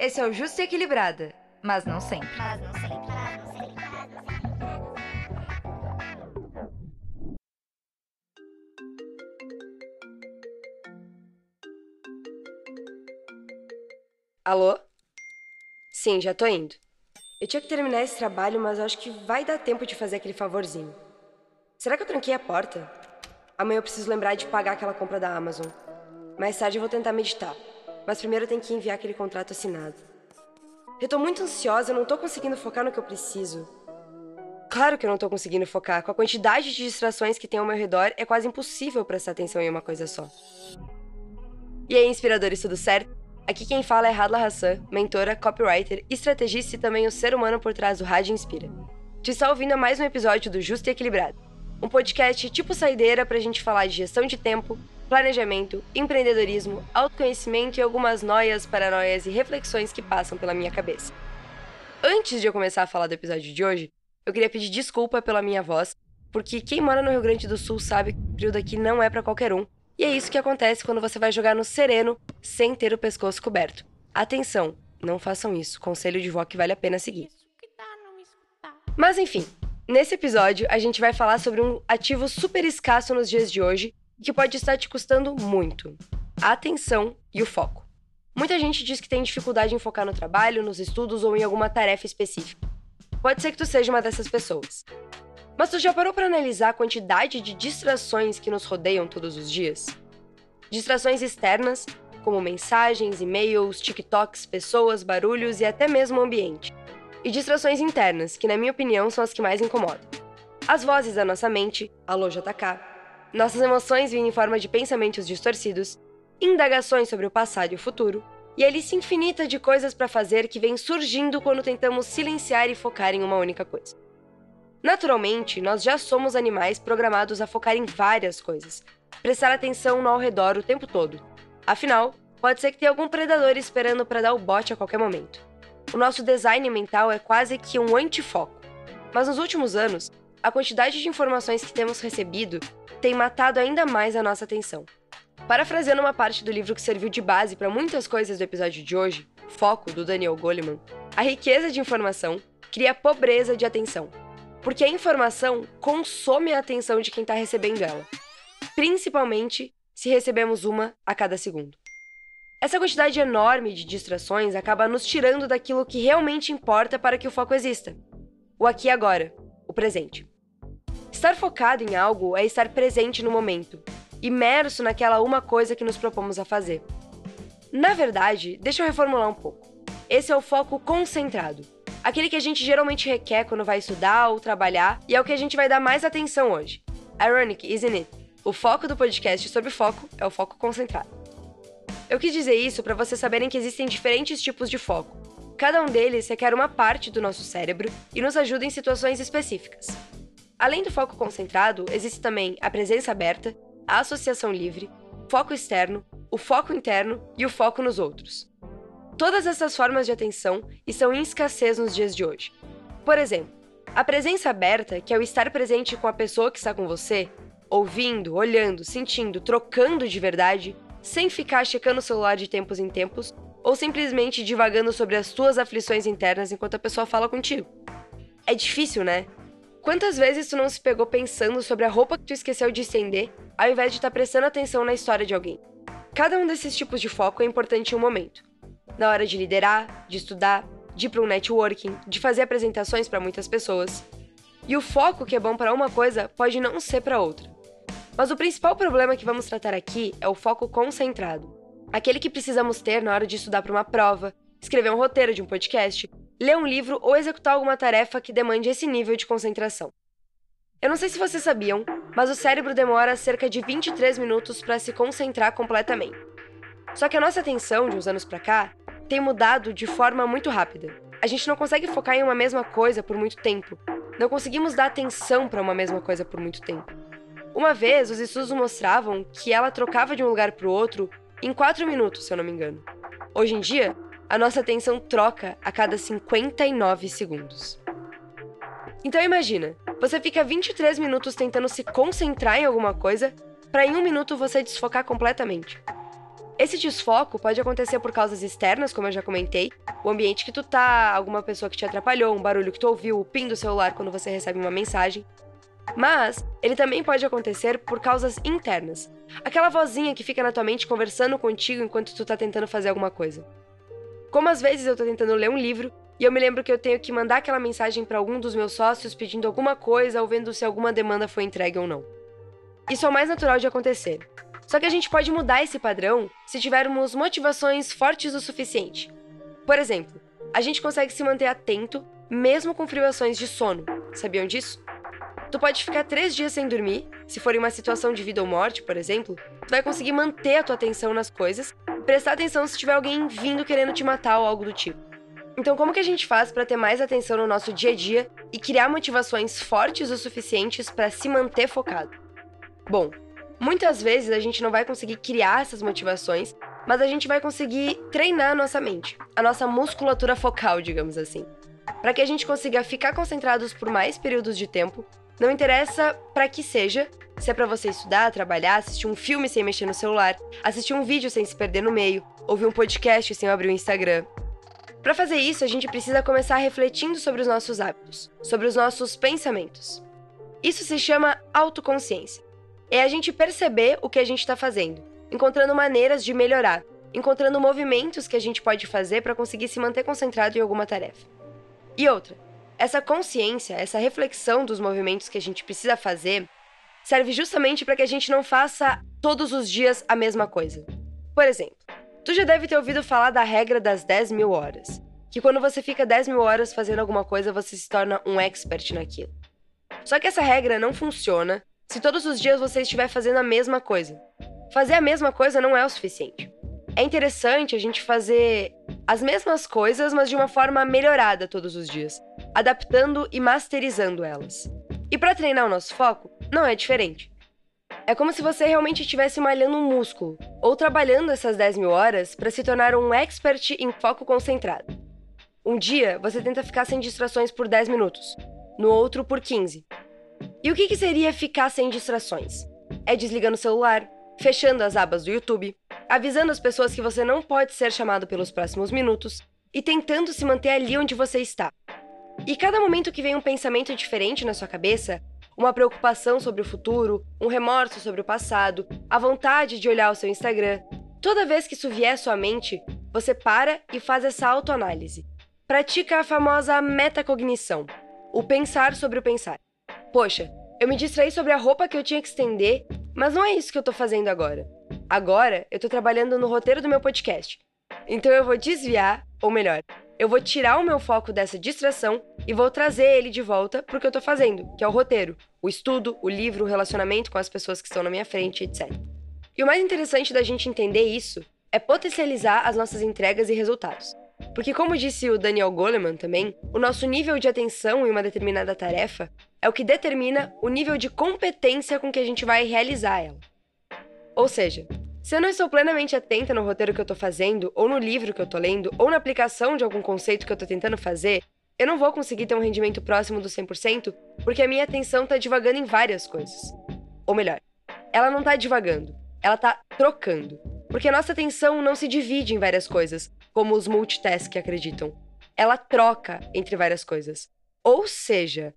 Esse é o Justo e Equilibrada, mas não sempre. Mas não sempre. Mas não sempre. Alô? Sim, já tô indo. Eu tinha que terminar esse trabalho, mas acho que vai dar tempo de fazer aquele favorzinho. Será que eu tranquei a porta? Amanhã eu preciso lembrar de pagar aquela compra da Amazon. Mais tarde eu vou tentar meditar. Mas primeiro tenho que enviar aquele contrato assinado. Eu tô muito ansiosa, eu não tô conseguindo focar no que eu preciso. Claro que eu não tô conseguindo focar. Com a quantidade de distrações que tem ao meu redor, é quase impossível prestar atenção em uma coisa só. E aí, inspiradores, tudo certo? Aqui quem fala é Hadla Hassan, mentora, copywriter, estrategista e também o ser humano por trás do Rádio Inspira. Tu está ouvindo a mais um episódio do Justo e Equilibrado, um podcast tipo saideira pra gente falar de gestão de tempo, planejamento, empreendedorismo, autoconhecimento e algumas noias, paranoias e reflexões que passam pela minha cabeça. Antes de eu começar a falar do episódio de hoje, eu queria pedir desculpa pela minha voz, porque quem mora no Rio Grande do Sul sabe que o frio daqui não é para qualquer um, e é isso que acontece quando você vai jogar no sereno sem ter o pescoço coberto. Atenção, não façam isso, conselho de vó que vale a pena seguir. Mas enfim, nesse episódio a gente vai falar sobre um ativo super escasso nos dias de hoje que pode estar te custando muito: a atenção e o foco. Muita gente diz que tem dificuldade em focar no trabalho, nos estudos ou em alguma tarefa específica. Pode ser que tu seja uma dessas pessoas. Mas tu já parou para analisar a quantidade de distrações que nos rodeiam todos os dias? Distrações externas, como mensagens, e-mails, TikToks, pessoas, barulhos e até mesmo o ambiente. E distrações internas, que na minha opinião são as que mais incomodam. As vozes da nossa mente, alô JK, nossas emoções vindo em forma de pensamentos distorcidos, indagações sobre o passado e o futuro, e a lista infinita de coisas para fazer que vem surgindo quando tentamos silenciar e focar em uma única coisa. Naturalmente, nós já somos animais programados a focar em várias coisas, prestar atenção no ao redor o tempo todo. Afinal, pode ser que tenha algum predador esperando para dar o bote a qualquer momento. O nosso design mental é quase que um antifoco. Mas nos últimos anos, a quantidade de informações que temos recebido tem matado ainda mais a nossa atenção. Parafraseando uma parte do livro que serviu de base para muitas coisas do episódio de hoje, Foco, do Daniel Goleman, a riqueza de informação cria pobreza de atenção, porque a informação consome a atenção de quem está recebendo ela, principalmente se recebemos uma a cada segundo. Essa quantidade enorme de distrações acaba nos tirando daquilo que realmente importa para que o foco exista: o aqui e agora, o presente. Estar focado em algo é estar presente no momento, imerso naquela uma coisa que nos propomos a fazer. Na verdade, deixa eu reformular um pouco. Esse é o foco concentrado, aquele que a gente geralmente requer quando vai estudar ou trabalhar, e é o que a gente vai dar mais atenção hoje. Ironic, isn't it? O foco do podcast sobre foco é o foco concentrado. Eu quis dizer isso para vocês saberem que existem diferentes tipos de foco. Cada um deles requer uma parte do nosso cérebro e nos ajuda em situações específicas. Além do foco concentrado, existe também a presença aberta, a associação livre, foco externo, o foco interno e o foco nos outros. Todas essas formas de atenção estão em escassez nos dias de hoje. Por exemplo, a presença aberta, que é o estar presente com a pessoa que está com você, ouvindo, olhando, sentindo, trocando de verdade, sem ficar checando o celular de tempos em tempos ou simplesmente divagando sobre as tuas aflições internas enquanto a pessoa fala contigo. É difícil, né? Quantas vezes tu não se pegou pensando sobre a roupa que tu esqueceu de estender, ao invés de estar tá prestando atenção na história de alguém? Cada um desses tipos de foco é importante em um momento. Na hora de liderar, de estudar, de ir para um networking, de fazer apresentações para muitas pessoas. E o foco que é bom para uma coisa pode não ser para outra. Mas o principal problema que vamos tratar aqui é o foco concentrado. Aquele que precisamos ter na hora de estudar para uma prova, escrever um roteiro de um podcast ler um livro ou executar alguma tarefa que demande esse nível de concentração. Eu não sei se vocês sabiam, mas o cérebro demora cerca de 23 minutos para se concentrar completamente. Só que a nossa atenção, de uns anos para cá, tem mudado de forma muito rápida. A gente não consegue focar em uma mesma coisa por muito tempo. Não conseguimos dar atenção para uma mesma coisa por muito tempo. Uma vez, os estudos mostravam que ela trocava de um lugar para o outro em 4 minutos, se eu não me engano. Hoje em dia, a nossa atenção troca a cada 59 segundos. Então imagina, você fica 23 minutos tentando se concentrar em alguma coisa para em um minuto você desfocar completamente. Esse desfoco pode acontecer por causas externas, como eu já comentei, o ambiente que tu tá, alguma pessoa que te atrapalhou, um barulho que tu ouviu, o pin do celular quando você recebe uma mensagem. Mas ele também pode acontecer por causas internas. Aquela vozinha que fica na tua mente conversando contigo enquanto tu tá tentando fazer alguma coisa. Como às vezes eu tô tentando ler um livro e eu me lembro que eu tenho que mandar aquela mensagem para algum dos meus sócios pedindo alguma coisa ou vendo se alguma demanda foi entregue ou não. Isso é o mais natural de acontecer. Só que a gente pode mudar esse padrão se tivermos motivações fortes o suficiente. Por exemplo, a gente consegue se manter atento mesmo com privações de sono. Sabiam disso? Tu pode ficar três dias sem dormir, se for em uma situação de vida ou morte, por exemplo, tu vai conseguir manter a tua atenção nas coisas, prestar atenção se tiver alguém vindo querendo te matar ou algo do tipo. Então, como que a gente faz para ter mais atenção no nosso dia a dia e criar motivações fortes o suficientes para se manter focado? Bom, Muitas vezes a gente não vai conseguir criar essas motivações, mas a gente vai conseguir treinar a nossa mente, a nossa musculatura focal, digamos assim. Para que a gente consiga ficar concentrados por mais períodos de tempo, não interessa para que seja, se é para você estudar, trabalhar, assistir um filme sem mexer no celular, assistir um vídeo sem se perder no meio, ouvir um podcast sem abrir o Instagram. Para fazer isso, a gente precisa começar refletindo sobre os nossos hábitos, sobre os nossos pensamentos. Isso se chama autoconsciência é a gente perceber o que a gente está fazendo, encontrando maneiras de melhorar, encontrando movimentos que a gente pode fazer para conseguir se manter concentrado em alguma tarefa. E outra, essa consciência, essa reflexão dos movimentos que a gente precisa fazer, serve justamente para que a gente não faça todos os dias a mesma coisa. Por exemplo, tu já deve ter ouvido falar da regra das 10 mil horas, que quando você fica 10 mil horas fazendo alguma coisa, você se torna um expert naquilo. Só que essa regra não funciona se todos os dias você estiver fazendo a mesma coisa. Fazer a mesma coisa não é o suficiente. É interessante a gente fazer as mesmas coisas, mas de uma forma melhorada todos os dias, adaptando e masterizando elas. E para treinar o nosso foco, não é diferente. É como se você realmente estivesse malhando um músculo, ou trabalhando essas 10 mil horas para se tornar um expert em foco concentrado. Um dia você tenta ficar sem distrações por 10 minutos, no outro por 15, e o que, que seria ficar sem distrações? É desligando o celular, fechando as abas do YouTube, avisando as pessoas que você não pode ser chamado pelos próximos minutos e tentando se manter ali onde você está. E cada momento que vem um pensamento diferente na sua cabeça, uma preocupação sobre o futuro, um remorso sobre o passado, a vontade de olhar o seu Instagram, toda vez que isso vier à sua mente, você para e faz essa autoanálise. Pratica a famosa metacognição, o pensar sobre o pensar. Poxa, eu me distraí sobre a roupa que eu tinha que estender, mas não é isso que eu tô fazendo agora. Agora, eu tô trabalhando no roteiro do meu podcast. Então eu vou desviar, ou melhor, eu vou tirar o meu foco dessa distração e vou trazer ele de volta pro que eu tô fazendo, que é o roteiro, o estudo, o livro, o relacionamento com as pessoas que estão na minha frente, etc. E o mais interessante da gente entender isso é potencializar as nossas entregas e resultados. Porque, como disse o Daniel Goleman também, o nosso nível de atenção em uma determinada tarefa é o que determina o nível de competência com que a gente vai realizar ela. Ou seja, se eu não estou plenamente atenta no roteiro que eu estou fazendo, ou no livro que eu estou lendo, ou na aplicação de algum conceito que eu estou tentando fazer, eu não vou conseguir ter um rendimento próximo do 100% porque a minha atenção está divagando em várias coisas. Ou melhor, ela não está divagando, ela está trocando. Porque a nossa atenção não se divide em várias coisas, como os multitask acreditam. Ela troca entre várias coisas. Ou seja,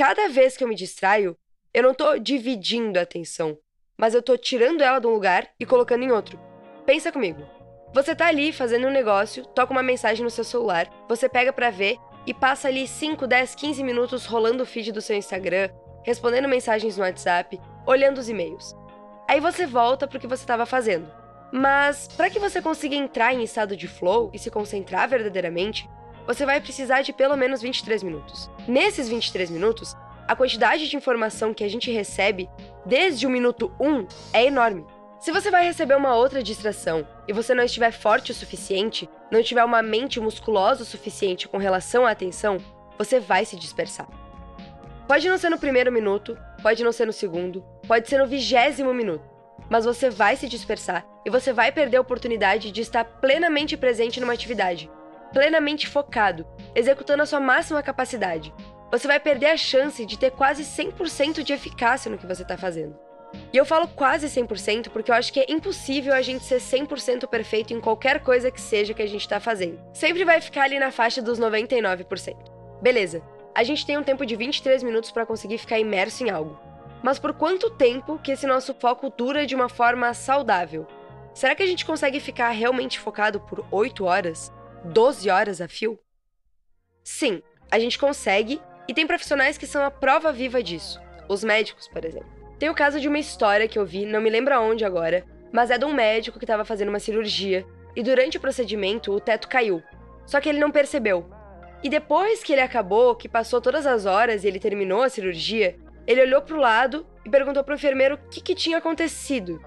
cada vez que eu me distraio, eu não tô dividindo a atenção, mas eu tô tirando ela de um lugar e colocando em outro. Pensa comigo. Você tá ali fazendo um negócio, toca uma mensagem no seu celular, você pega para ver e passa ali 5, 10, 15 minutos rolando o feed do seu Instagram, respondendo mensagens no WhatsApp, olhando os e-mails. Aí você volta pro que você estava fazendo. Mas para que você consiga entrar em estado de flow e se concentrar verdadeiramente, você vai precisar de pelo menos 23 minutos. Nesses 23 minutos, a quantidade de informação que a gente recebe desde o minuto 1 é enorme. Se você vai receber uma outra distração e você não estiver forte o suficiente, não tiver uma mente musculosa o suficiente com relação à atenção, você vai se dispersar. Pode não ser no primeiro minuto, pode não ser no segundo, pode ser no vigésimo minuto mas você vai se dispersar e você vai perder a oportunidade de estar plenamente presente numa atividade, plenamente focado, executando a sua máxima capacidade. Você vai perder a chance de ter quase 100% de eficácia no que você está fazendo. E eu falo quase 100% porque eu acho que é impossível a gente ser 100% perfeito em qualquer coisa que seja que a gente tá fazendo. Sempre vai ficar ali na faixa dos 99%. Beleza, a gente tem um tempo de 23 minutos para conseguir ficar imerso em algo. Mas por quanto tempo que esse nosso foco dura de uma forma saudável? Será que a gente consegue ficar realmente focado por 8 horas? 12 horas a fio? Sim, a gente consegue e tem profissionais que são a prova viva disso. Os médicos, por exemplo. Tem o caso de uma história que eu vi, não me lembro aonde agora, mas é de um médico que estava fazendo uma cirurgia e durante o procedimento o teto caiu. Só que ele não percebeu. E depois que ele acabou, que passou todas as horas e ele terminou a cirurgia, ele olhou para o lado e perguntou para o enfermeiro o que, que tinha acontecido.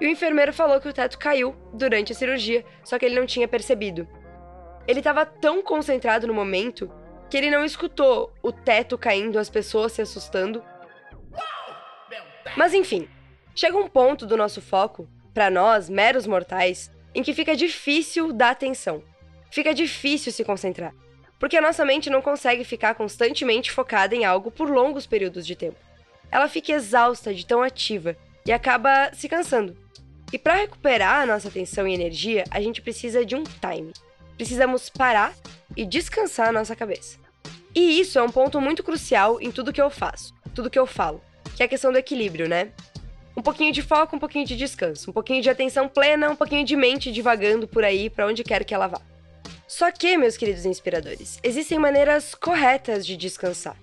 E o enfermeiro falou que o teto caiu durante a cirurgia, só que ele não tinha percebido. Ele estava tão concentrado no momento que ele não escutou o teto caindo, as pessoas se assustando. Mas enfim, chega um ponto do nosso foco, para nós, meros mortais, em que fica difícil dar atenção. Fica difícil se concentrar. Porque a nossa mente não consegue ficar constantemente focada em algo por longos períodos de tempo. Ela fica exausta de tão ativa e acaba se cansando. E para recuperar a nossa atenção e energia, a gente precisa de um time. Precisamos parar e descansar a nossa cabeça. E isso é um ponto muito crucial em tudo que eu faço, tudo que eu falo, que é a questão do equilíbrio, né? Um pouquinho de foco, um pouquinho de descanso, um pouquinho de atenção plena, um pouquinho de mente divagando por aí para onde quer que ela vá. Só que, meus queridos inspiradores, existem maneiras corretas de descansar.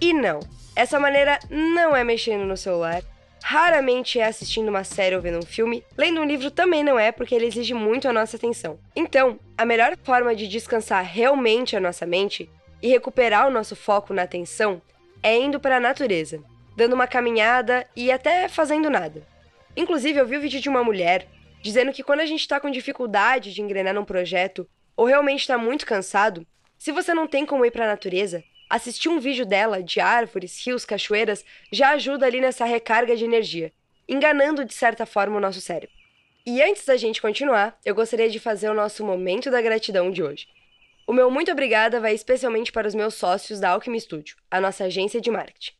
E não, essa maneira não é mexendo no celular, raramente é assistindo uma série ou vendo um filme, lendo um livro também não é, porque ele exige muito a nossa atenção. Então, a melhor forma de descansar realmente a nossa mente e recuperar o nosso foco na atenção é indo para a natureza, dando uma caminhada e até fazendo nada. Inclusive, eu vi o um vídeo de uma mulher dizendo que quando a gente está com dificuldade de engrenar num projeto ou realmente está muito cansado, se você não tem como ir para a natureza, assistir um vídeo dela de árvores, rios, cachoeiras já ajuda ali nessa recarga de energia, enganando de certa forma o nosso cérebro. E antes da gente continuar, eu gostaria de fazer o nosso momento da gratidão de hoje. O meu muito obrigada vai especialmente para os meus sócios da Alchemy Studio, a nossa agência de marketing.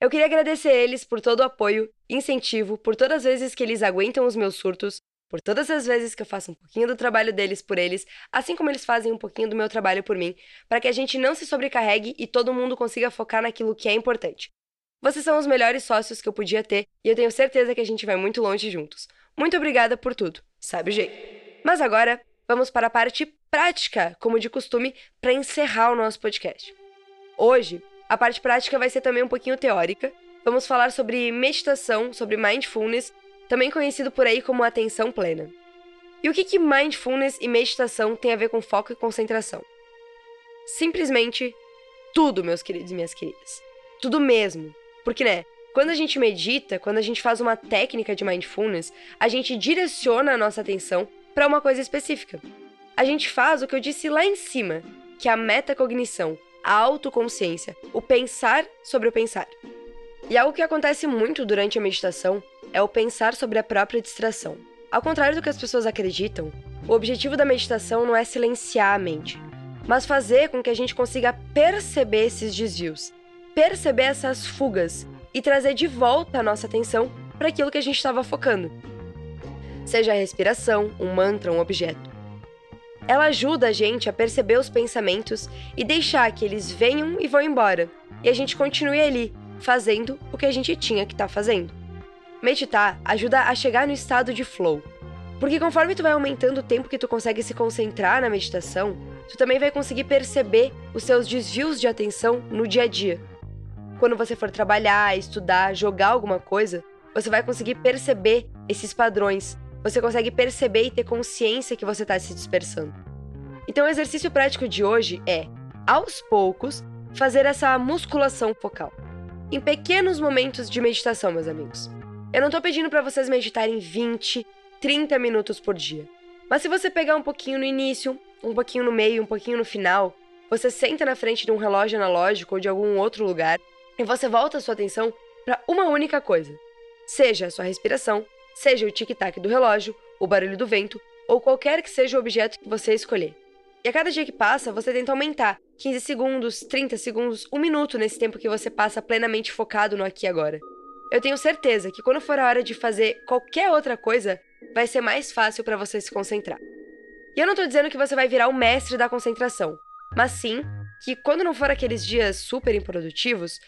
Eu queria agradecer eles por todo o apoio, incentivo, por todas as vezes que eles aguentam os meus surtos, por todas as vezes que eu faço um pouquinho do trabalho deles por eles, assim como eles fazem um pouquinho do meu trabalho por mim, para que a gente não se sobrecarregue e todo mundo consiga focar naquilo que é importante. Vocês são os melhores sócios que eu podia ter e eu tenho certeza que a gente vai muito longe juntos. Muito obrigada por tudo, sabe o jeito. Mas agora, vamos para a parte prática, como de costume, para encerrar o nosso podcast. Hoje, a parte prática vai ser também um pouquinho teórica. Vamos falar sobre meditação, sobre mindfulness também conhecido por aí como atenção plena. E o que, que mindfulness e meditação tem a ver com foco e concentração? Simplesmente tudo, meus queridos e minhas queridas. Tudo mesmo. Porque, né, quando a gente medita, quando a gente faz uma técnica de mindfulness, a gente direciona a nossa atenção para uma coisa específica. A gente faz o que eu disse lá em cima, que é a metacognição, a autoconsciência, o pensar sobre o pensar. E algo que acontece muito durante a meditação é o pensar sobre a própria distração. Ao contrário do que as pessoas acreditam, o objetivo da meditação não é silenciar a mente, mas fazer com que a gente consiga perceber esses desvios, perceber essas fugas e trazer de volta a nossa atenção para aquilo que a gente estava focando. Seja a respiração, um mantra, um objeto. Ela ajuda a gente a perceber os pensamentos e deixar que eles venham e vão embora, e a gente continue ali, fazendo o que a gente tinha que estar tá fazendo. Meditar ajuda a chegar no estado de flow. Porque conforme tu vai aumentando o tempo que tu consegue se concentrar na meditação, tu também vai conseguir perceber os seus desvios de atenção no dia a dia. Quando você for trabalhar, estudar, jogar alguma coisa, você vai conseguir perceber esses padrões. Você consegue perceber e ter consciência que você está se dispersando. Então, o exercício prático de hoje é, aos poucos, fazer essa musculação focal. Em pequenos momentos de meditação, meus amigos. Eu não tô pedindo para vocês meditarem 20, 30 minutos por dia. Mas se você pegar um pouquinho no início, um pouquinho no meio, um pouquinho no final, você senta na frente de um relógio analógico ou de algum outro lugar e você volta a sua atenção para uma única coisa. Seja a sua respiração, seja o tic-tac do relógio, o barulho do vento ou qualquer que seja o objeto que você escolher. E a cada dia que passa, você tenta aumentar 15 segundos, 30 segundos, um minuto nesse tempo que você passa plenamente focado no aqui e agora. Eu tenho certeza que quando for a hora de fazer qualquer outra coisa, vai ser mais fácil para você se concentrar. E eu não tô dizendo que você vai virar o mestre da concentração, mas sim que quando não for aqueles dias super improdutivos,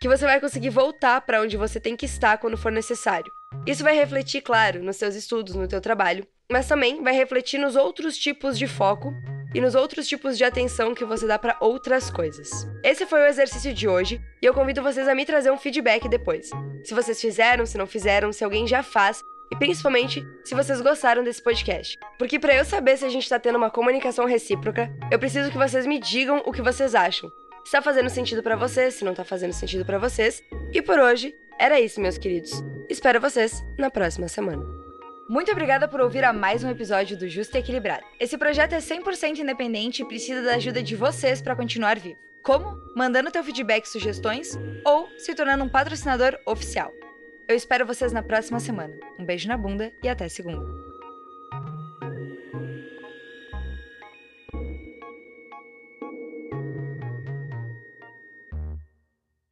que você vai conseguir voltar para onde você tem que estar quando for necessário. Isso vai refletir, claro, nos seus estudos, no teu trabalho, mas também vai refletir nos outros tipos de foco e nos outros tipos de atenção que você dá para outras coisas. Esse foi o exercício de hoje e eu convido vocês a me trazer um feedback depois. Se vocês fizeram, se não fizeram, se alguém já faz e principalmente se vocês gostaram desse podcast. Porque para eu saber se a gente tá tendo uma comunicação recíproca, eu preciso que vocês me digam o que vocês acham se tá fazendo sentido para vocês, se não tá fazendo sentido para vocês. E por hoje, era isso, meus queridos. Espero vocês na próxima semana. Muito obrigada por ouvir a mais um episódio do Justo e Equilibrado. Esse projeto é 100% independente e precisa da ajuda de vocês para continuar vivo. Como? Mandando teu feedback e sugestões ou se tornando um patrocinador oficial. Eu espero vocês na próxima semana. Um beijo na bunda e até segunda.